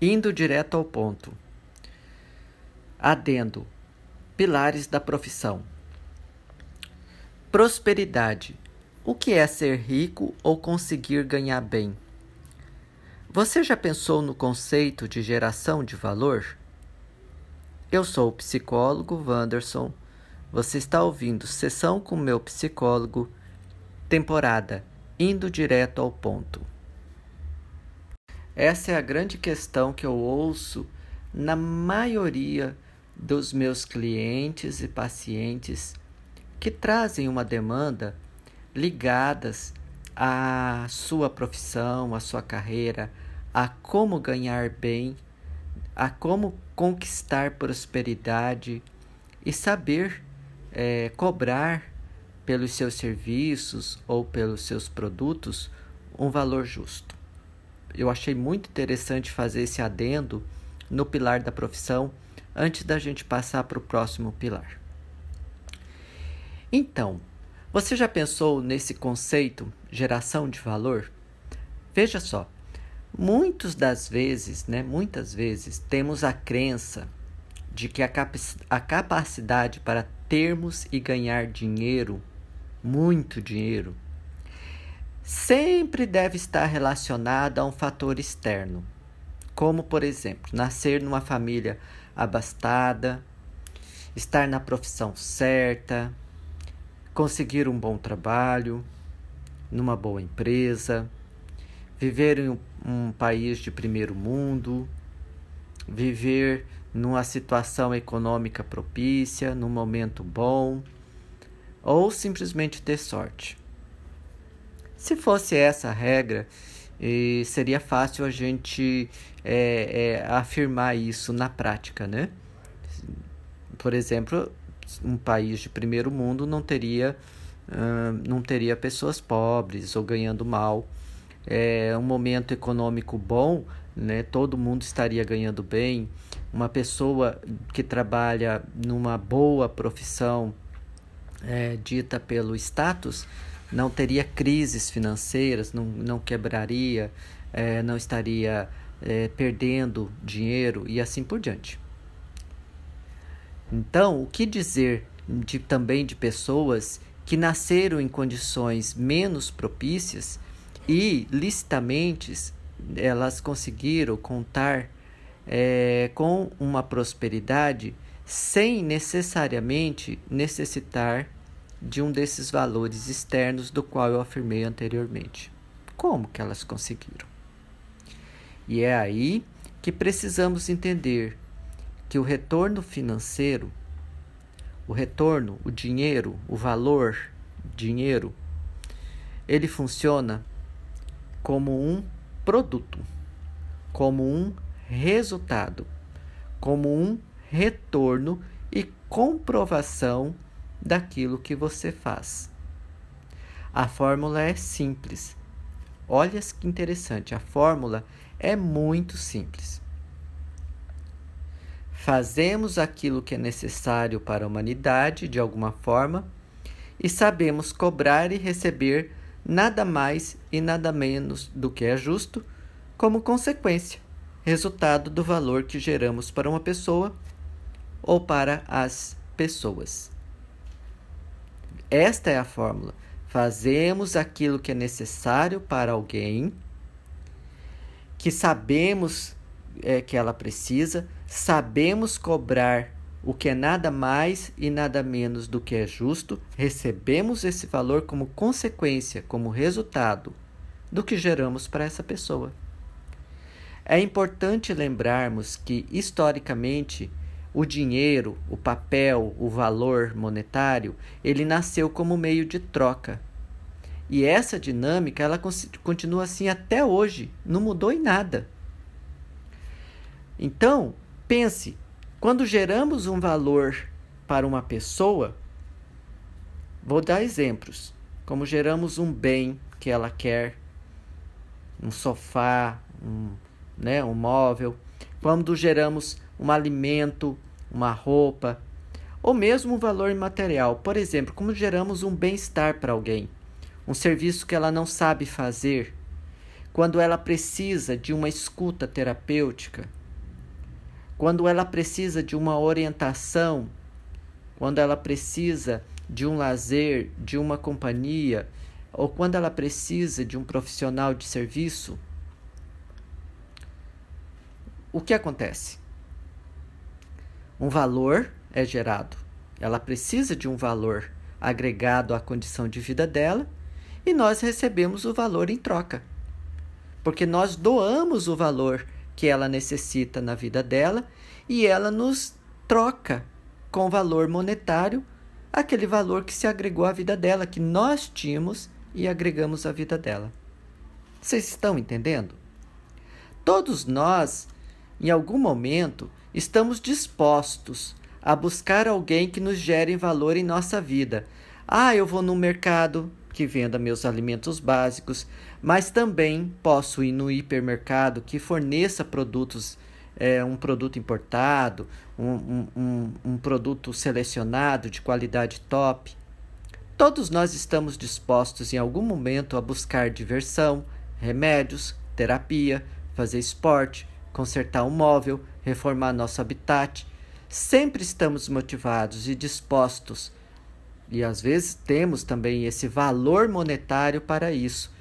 Indo direto ao ponto. Adendo. Pilares da profissão. Prosperidade. O que é ser rico ou conseguir ganhar bem? Você já pensou no conceito de geração de valor? Eu sou o psicólogo Wanderson. Você está ouvindo Sessão com meu psicólogo, temporada Indo direto ao ponto. Essa é a grande questão que eu ouço na maioria dos meus clientes e pacientes que trazem uma demanda ligadas à sua profissão, à sua carreira, a como ganhar bem, a como conquistar prosperidade e saber é, cobrar pelos seus serviços ou pelos seus produtos um valor justo eu achei muito interessante fazer esse adendo no pilar da profissão antes da gente passar para o próximo pilar. Então, você já pensou nesse conceito geração de valor? Veja só, muitas das vezes, né, muitas vezes temos a crença de que a, cap a capacidade para termos e ganhar dinheiro, muito dinheiro, sempre deve estar relacionada a um fator externo, como, por exemplo, nascer numa família abastada, estar na profissão certa, conseguir um bom trabalho, numa boa empresa, viver em um, país de primeiro mundo, viver numa situação econômica propícia, num momento bom, ou simplesmente ter sorte. Se fosse essa a regra, eh, seria fácil a gente é, é, afirmar isso na prática, né? Por exemplo, um país de primeiro mundo não teria, não teria pessoas pobres ou ganhando mal. É um momento econômico bom, né? Todo mundo estaria ganhando bem. Uma pessoa que trabalha numa boa profissão é, dita pelo status não teria crises financeiras, não, não quebraria, é, não estaria é, perdendo dinheiro e assim por diante. Então, o que dizer de, também de pessoas que nasceram em condições menos propícias e licitamente elas conseguiram contar é, com uma prosperidade sem necessariamente necessitar de um desses valores externos do qual eu afirmei anteriormente. Como que elas conseguiram? E é aí que precisamos entender que o retorno financeiro, o retorno, o dinheiro, o valor, dinheiro, ele funciona como um produto, como um resultado, como um retorno e comprovação daquilo que você faz. A fórmula é simples. Olha que interessante, a fórmula é muito simples. Fazemos aquilo que é necessário para a humanidade de alguma forma e sabemos cobrar e receber nada mais e nada menos do que é justo como consequência, resultado do valor que geramos para uma pessoa ou para as pessoas. Esta é a fórmula. Fazemos aquilo que é necessário para alguém, que sabemos é, que ela precisa, sabemos cobrar o que é nada mais e nada menos do que é justo, recebemos esse valor como consequência, como resultado do que geramos para essa pessoa. É importante lembrarmos que, historicamente, o dinheiro, o papel, o valor monetário, ele nasceu como meio de troca. E essa dinâmica, ela continua assim até hoje, não mudou em nada. Então, pense, quando geramos um valor para uma pessoa, vou dar exemplos, como geramos um bem que ela quer, um sofá, um, né, um móvel, quando geramos um alimento, uma roupa, ou mesmo um valor imaterial. Por exemplo, como geramos um bem-estar para alguém, um serviço que ela não sabe fazer. quando ela precisa de uma escuta terapêutica, quando ela precisa de uma orientação, quando ela precisa de um lazer, de uma companhia, ou quando ela precisa de um profissional de serviço, o que acontece? Um valor é gerado. Ela precisa de um valor agregado à condição de vida dela e nós recebemos o valor em troca. Porque nós doamos o valor que ela necessita na vida dela e ela nos troca com valor monetário aquele valor que se agregou à vida dela, que nós tínhamos e agregamos à vida dela. Vocês estão entendendo? Todos nós, em algum momento, estamos dispostos a buscar alguém que nos gere valor em nossa vida. Ah, eu vou no mercado que venda meus alimentos básicos, mas também posso ir no hipermercado que forneça produtos, é, um produto importado, um, um, um produto selecionado de qualidade top. Todos nós estamos dispostos em algum momento a buscar diversão, remédios, terapia, fazer esporte, consertar um móvel, reformar nosso habitat. Sempre estamos motivados e dispostos, e às vezes temos também esse valor monetário para isso.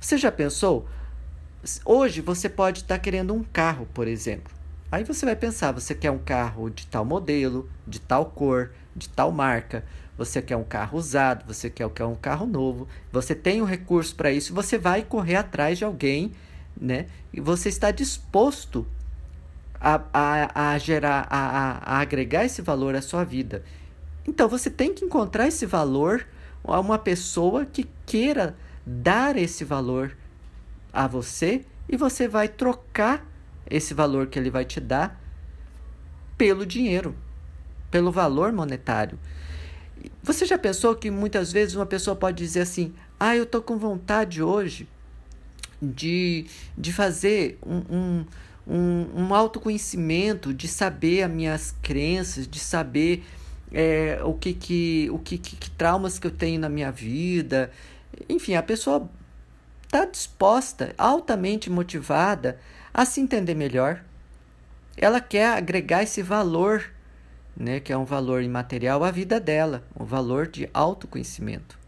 Você já pensou? Hoje você pode estar querendo um carro, por exemplo. Aí você vai pensar, você quer um carro de tal modelo, de tal cor, de tal marca, você quer um carro usado, você quer um carro novo, você tem um recurso para isso, você vai correr atrás de alguém né? E você está disposto a, a, a gerar, a, a, agregar esse valor à sua vida. Então você tem que encontrar esse valor a uma pessoa que queira dar esse valor a você e você vai trocar esse valor que ele vai te dar pelo dinheiro, pelo valor monetário. Você já pensou que muitas vezes uma pessoa pode dizer assim: Ah, eu estou com vontade hoje de, de fazer um, um, um, um autoconhecimento, de saber as minhas crenças, de saber é, o, que, que, o que, que, que traumas que eu tenho na minha vida. Enfim, a pessoa está disposta, altamente motivada a se entender melhor. Ela quer agregar esse valor, né, que é um valor imaterial, à vida dela, um valor de autoconhecimento.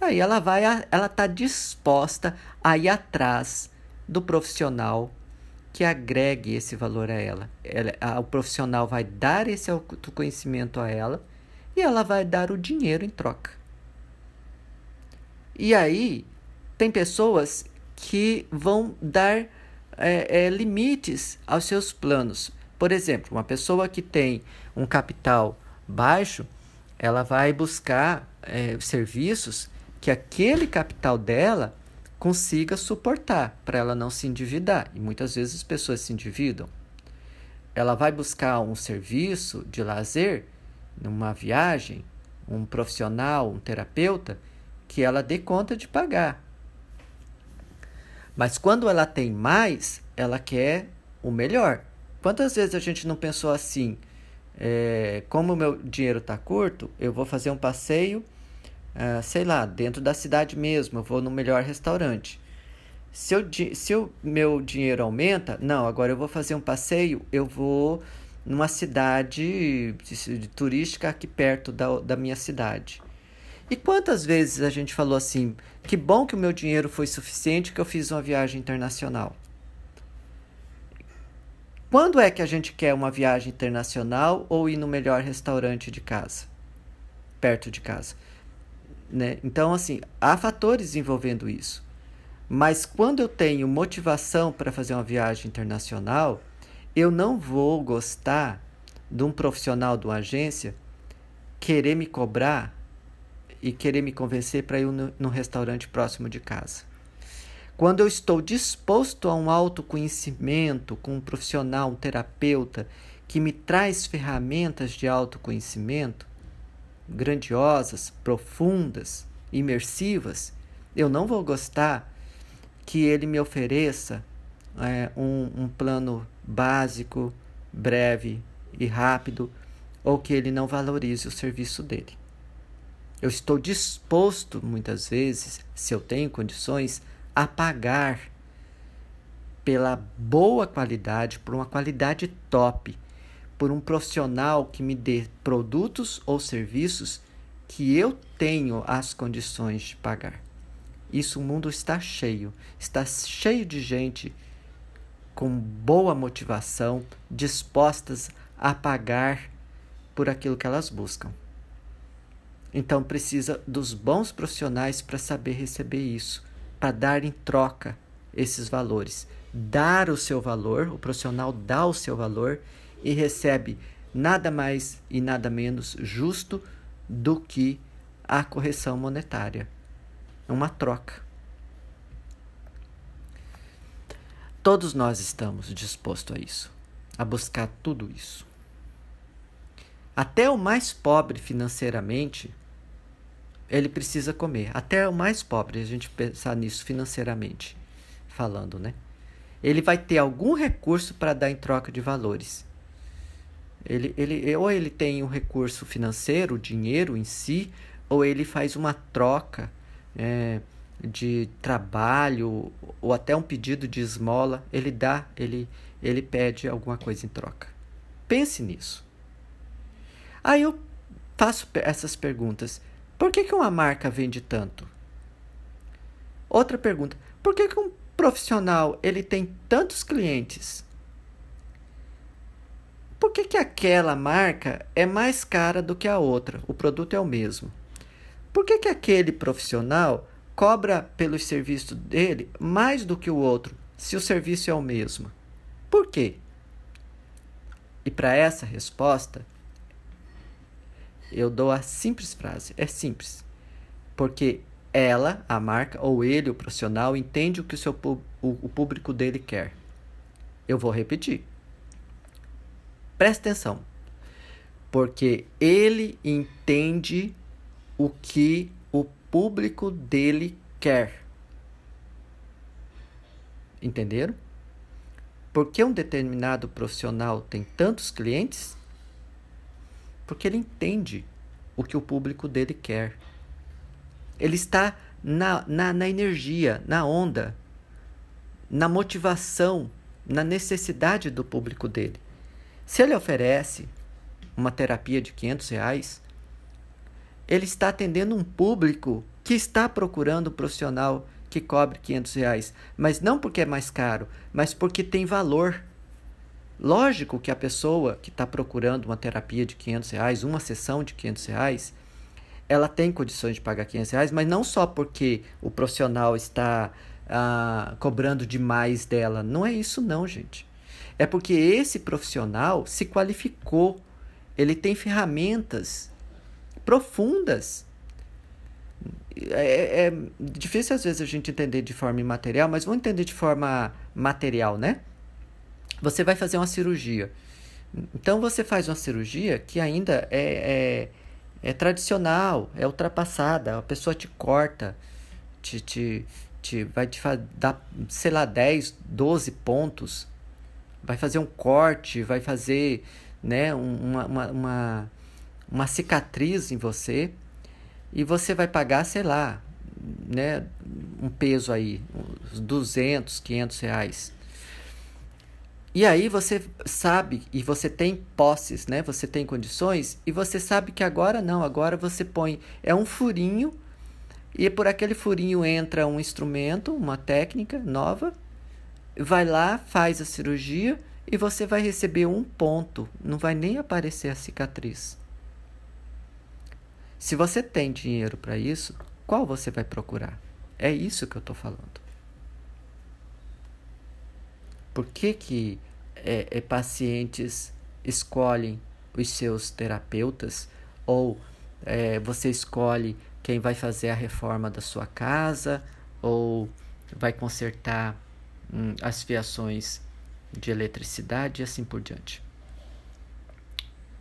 Aí ela vai, ela está disposta a ir atrás do profissional que agregue esse valor a ela. ela a, o profissional vai dar esse autoconhecimento a ela e ela vai dar o dinheiro em troca. E aí tem pessoas que vão dar é, é, limites aos seus planos. Por exemplo, uma pessoa que tem um capital baixo, ela vai buscar é, serviços que aquele capital dela consiga suportar para ela não se endividar. E muitas vezes as pessoas se endividam. Ela vai buscar um serviço de lazer, numa viagem, um profissional, um terapeuta, que ela dê conta de pagar. Mas quando ela tem mais, ela quer o melhor. Quantas vezes a gente não pensou assim? É, como o meu dinheiro está curto, eu vou fazer um passeio uh, sei lá, dentro da cidade mesmo, eu vou no melhor restaurante. Se, eu, se o meu dinheiro aumenta, não, agora eu vou fazer um passeio, eu vou numa cidade turística aqui perto da, da minha cidade. E quantas vezes a gente falou assim: que bom que o meu dinheiro foi suficiente que eu fiz uma viagem internacional? Quando é que a gente quer uma viagem internacional ou ir no melhor restaurante de casa? Perto de casa. Né? Então, assim, há fatores envolvendo isso. Mas quando eu tenho motivação para fazer uma viagem internacional, eu não vou gostar de um profissional de uma agência querer me cobrar e querer me convencer para ir num restaurante próximo de casa. Quando eu estou disposto a um autoconhecimento com um profissional, um terapeuta, que me traz ferramentas de autoconhecimento, grandiosas, profundas, imersivas, eu não vou gostar que ele me ofereça é, um, um plano básico, breve e rápido, ou que ele não valorize o serviço dele. Eu estou disposto, muitas vezes, se eu tenho condições, a pagar pela boa qualidade, por uma qualidade top, por um profissional que me dê produtos ou serviços que eu tenho as condições de pagar. Isso o mundo está cheio, está cheio de gente com boa motivação, dispostas a pagar por aquilo que elas buscam. Então precisa dos bons profissionais para saber receber isso, para dar em troca esses valores. Dar o seu valor, o profissional dá o seu valor e recebe nada mais e nada menos justo do que a correção monetária. É uma troca. Todos nós estamos dispostos a isso, a buscar tudo isso. Até o mais pobre financeiramente, ele precisa comer. Até o mais pobre, a gente pensar nisso financeiramente falando, né? Ele vai ter algum recurso para dar em troca de valores. Ele, ele, ou ele tem um recurso financeiro, dinheiro em si, ou ele faz uma troca é, de trabalho ou até um pedido de esmola. Ele dá, ele, ele pede alguma coisa em troca. Pense nisso. Aí eu faço essas perguntas. Por que, que uma marca vende tanto? Outra pergunta. Por que, que um profissional ele tem tantos clientes? Por que, que aquela marca é mais cara do que a outra? O produto é o mesmo. Por que, que aquele profissional cobra pelos serviços dele mais do que o outro, se o serviço é o mesmo? Por quê? E para essa resposta, eu dou a simples frase: é simples. Porque ela, a marca, ou ele, o profissional, entende o que o, seu, o, o público dele quer. Eu vou repetir. Presta atenção. Porque ele entende o que o público dele quer. Entenderam? Por que um determinado profissional tem tantos clientes? Porque ele entende o que o público dele quer. Ele está na, na, na energia, na onda, na motivação, na necessidade do público dele. Se ele oferece uma terapia de 500 reais, ele está atendendo um público que está procurando um profissional que cobre 500 reais, mas não porque é mais caro, mas porque tem valor. Lógico que a pessoa que está procurando uma terapia de 500 reais, uma sessão de 500 reais, ela tem condições de pagar 500 reais, mas não só porque o profissional está ah, cobrando demais dela. Não é isso, não, gente. É porque esse profissional se qualificou, ele tem ferramentas profundas. É, é, difícil às vezes a gente entender de forma imaterial, mas vamos entender de forma material, né? Você vai fazer uma cirurgia. Então você faz uma cirurgia que ainda é, é é tradicional, é ultrapassada. A pessoa te corta, te, te, te vai te dar, sei lá, 10, 12 pontos, vai fazer um corte, vai fazer né, uma, uma, uma, uma cicatriz em você e você vai pagar, sei lá, né, um peso aí, uns 200, 500 reais. E aí você sabe e você tem posses, né? Você tem condições e você sabe que agora não, agora você põe é um furinho e por aquele furinho entra um instrumento, uma técnica nova, vai lá, faz a cirurgia e você vai receber um ponto, não vai nem aparecer a cicatriz. Se você tem dinheiro para isso, qual você vai procurar? É isso que eu estou falando. Por que, que é, é, pacientes escolhem os seus terapeutas ou é, você escolhe quem vai fazer a reforma da sua casa ou vai consertar hum, as fiações de eletricidade e assim por diante.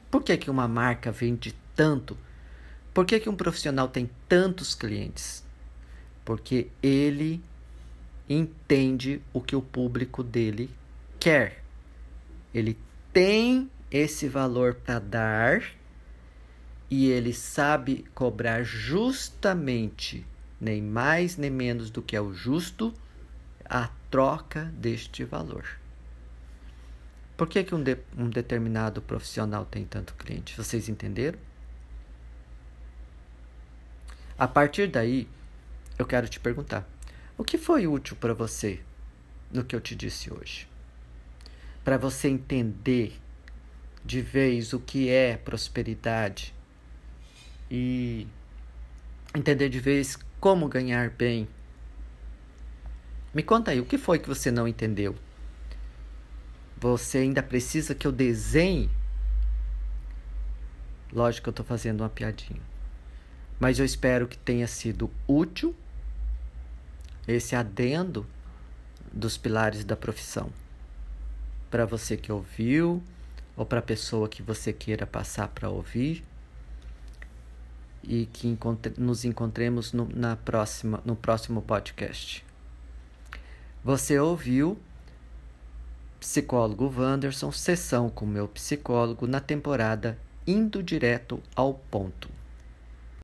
Por que, que uma marca vende tanto? Por que, que um profissional tem tantos clientes? Porque ele entende o que o público dele quer. Ele tem esse valor para dar e ele sabe cobrar justamente, nem mais nem menos do que é o justo, a troca deste valor. Por que, que um, de, um determinado profissional tem tanto cliente? Vocês entenderam? A partir daí, eu quero te perguntar: o que foi útil para você no que eu te disse hoje? Para você entender de vez o que é prosperidade e entender de vez como ganhar bem. Me conta aí, o que foi que você não entendeu? Você ainda precisa que eu desenhe? Lógico que eu estou fazendo uma piadinha. Mas eu espero que tenha sido útil esse adendo dos pilares da profissão. Para você que ouviu, ou para a pessoa que você queira passar para ouvir, e que encontre nos encontremos no, na próxima, no próximo podcast. Você ouviu Psicólogo Wanderson, sessão com meu psicólogo na temporada Indo Direto ao Ponto.